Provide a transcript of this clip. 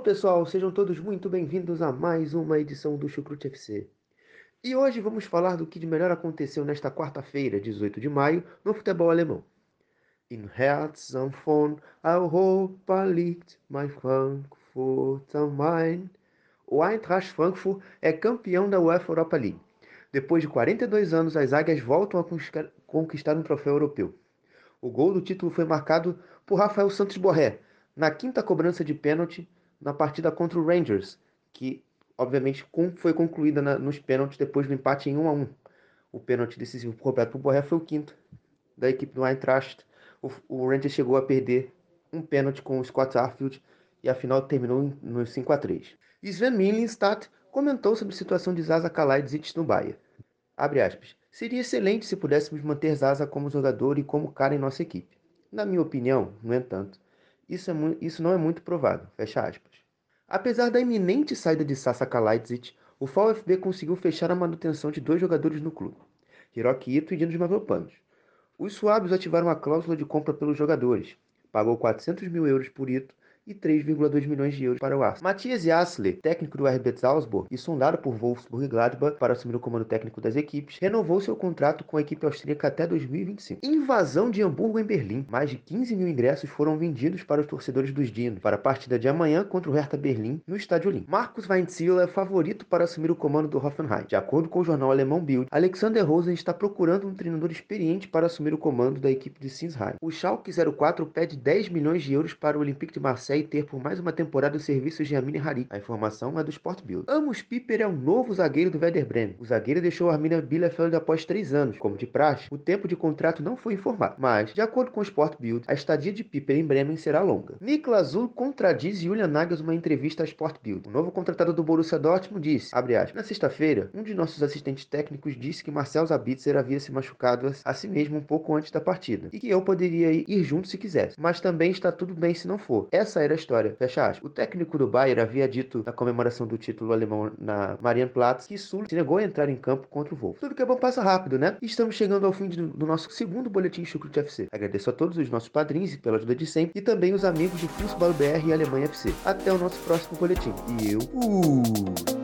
Pessoal, sejam todos muito bem-vindos a mais uma edição do Chucrute FC. E hoje vamos falar do que de melhor aconteceu nesta quarta-feira, 18 de maio, no futebol alemão. In Herz und von Europa liegt mein Frankfurt am Main. O Eintracht Frankfurt é campeão da UEFA Europa League. Depois de 42 anos, as águias voltam a conquistar um troféu europeu. O gol do título foi marcado por Rafael Santos Borré, na quinta cobrança de pênalti na partida contra o Rangers, que obviamente foi concluída na- nos pênaltis depois do empate em 1 a 1. O pênalti decisivo por Borré foi o quinto da equipe do Eintracht. O, o Rangers chegou a perder um pênalti com o Scott Arfield e a final terminou no 5 a 3. Sven Milinstadt comentou sobre a situação de Zaza Kalajdzic no Bahia. Abre aspas. Seria excelente se pudéssemos manter Zaza como jogador e como cara em nossa equipe. Na minha opinião, no entanto, isso, é isso não é muito provável. Fecha aspas. Apesar da iminente saída de Sasa Kalajdzic, o VfB conseguiu fechar a manutenção de dois jogadores no clube, Hiroki Ito e Dinos Mavropanos. Os suábios ativaram a cláusula de compra pelos jogadores, pagou 400 mil euros por Ito e 3,2 milhões de euros para o Arsenal. Matthias Jassle, técnico do RB Salzburg e sondado por Wolfsburg e Gladbach para assumir o comando técnico das equipes, renovou seu contrato com a equipe austríaca até 2025. Invasão de Hamburgo em Berlim. Mais de 15 mil ingressos foram vendidos para os torcedores dos Dinos para a partida de amanhã contra o Hertha Berlim no Estádio Olímpico. Marcos Weinzierl é favorito para assumir o comando do Hoffenheim. De acordo com o jornal alemão Bild, Alexander Rosen está procurando um treinador experiente para assumir o comando da equipe de Sinsheim. O Schalke 04 pede 10 milhões de euros para o Olympique de Marseille ter por mais uma temporada os serviços de Amine Harit. A informação é do Sport Bild. Amos Piper é o novo zagueiro do Werder Bremen. O zagueiro deixou Arminia Bielefeld após três anos. Como de praxe, o tempo de contrato não foi informado, mas, de acordo com o Sport Bild, a estadia de Piper em Bremen será longa. Niklas Zul contradiz Julian Nagelsmann em entrevista à Sport Bild. O novo contratado do Borussia Dortmund disse, aspas, na sexta-feira, um de nossos assistentes técnicos disse que Marcel Sabitzer havia se machucado a, si mesmo um pouco antes da partida, e que eu poderia ir junto se quisesse, mas também está tudo bem se não for. Essa era a história. Fecha aspas. O técnico do Bayern havia dito na comemoração do título alemão na Marienplatz que Sul se negou a entrar em campo contra o Wolf. Tudo que é bom passa rápido, né? Estamos chegando ao fim de- do nosso segundo boletim Chucrute FC. Agradeço a todos os nossos padrinhos pela ajuda de sempre e também os amigos do Fußball BR e Alemanha FC. Até o nosso próximo boletim. E eu fui!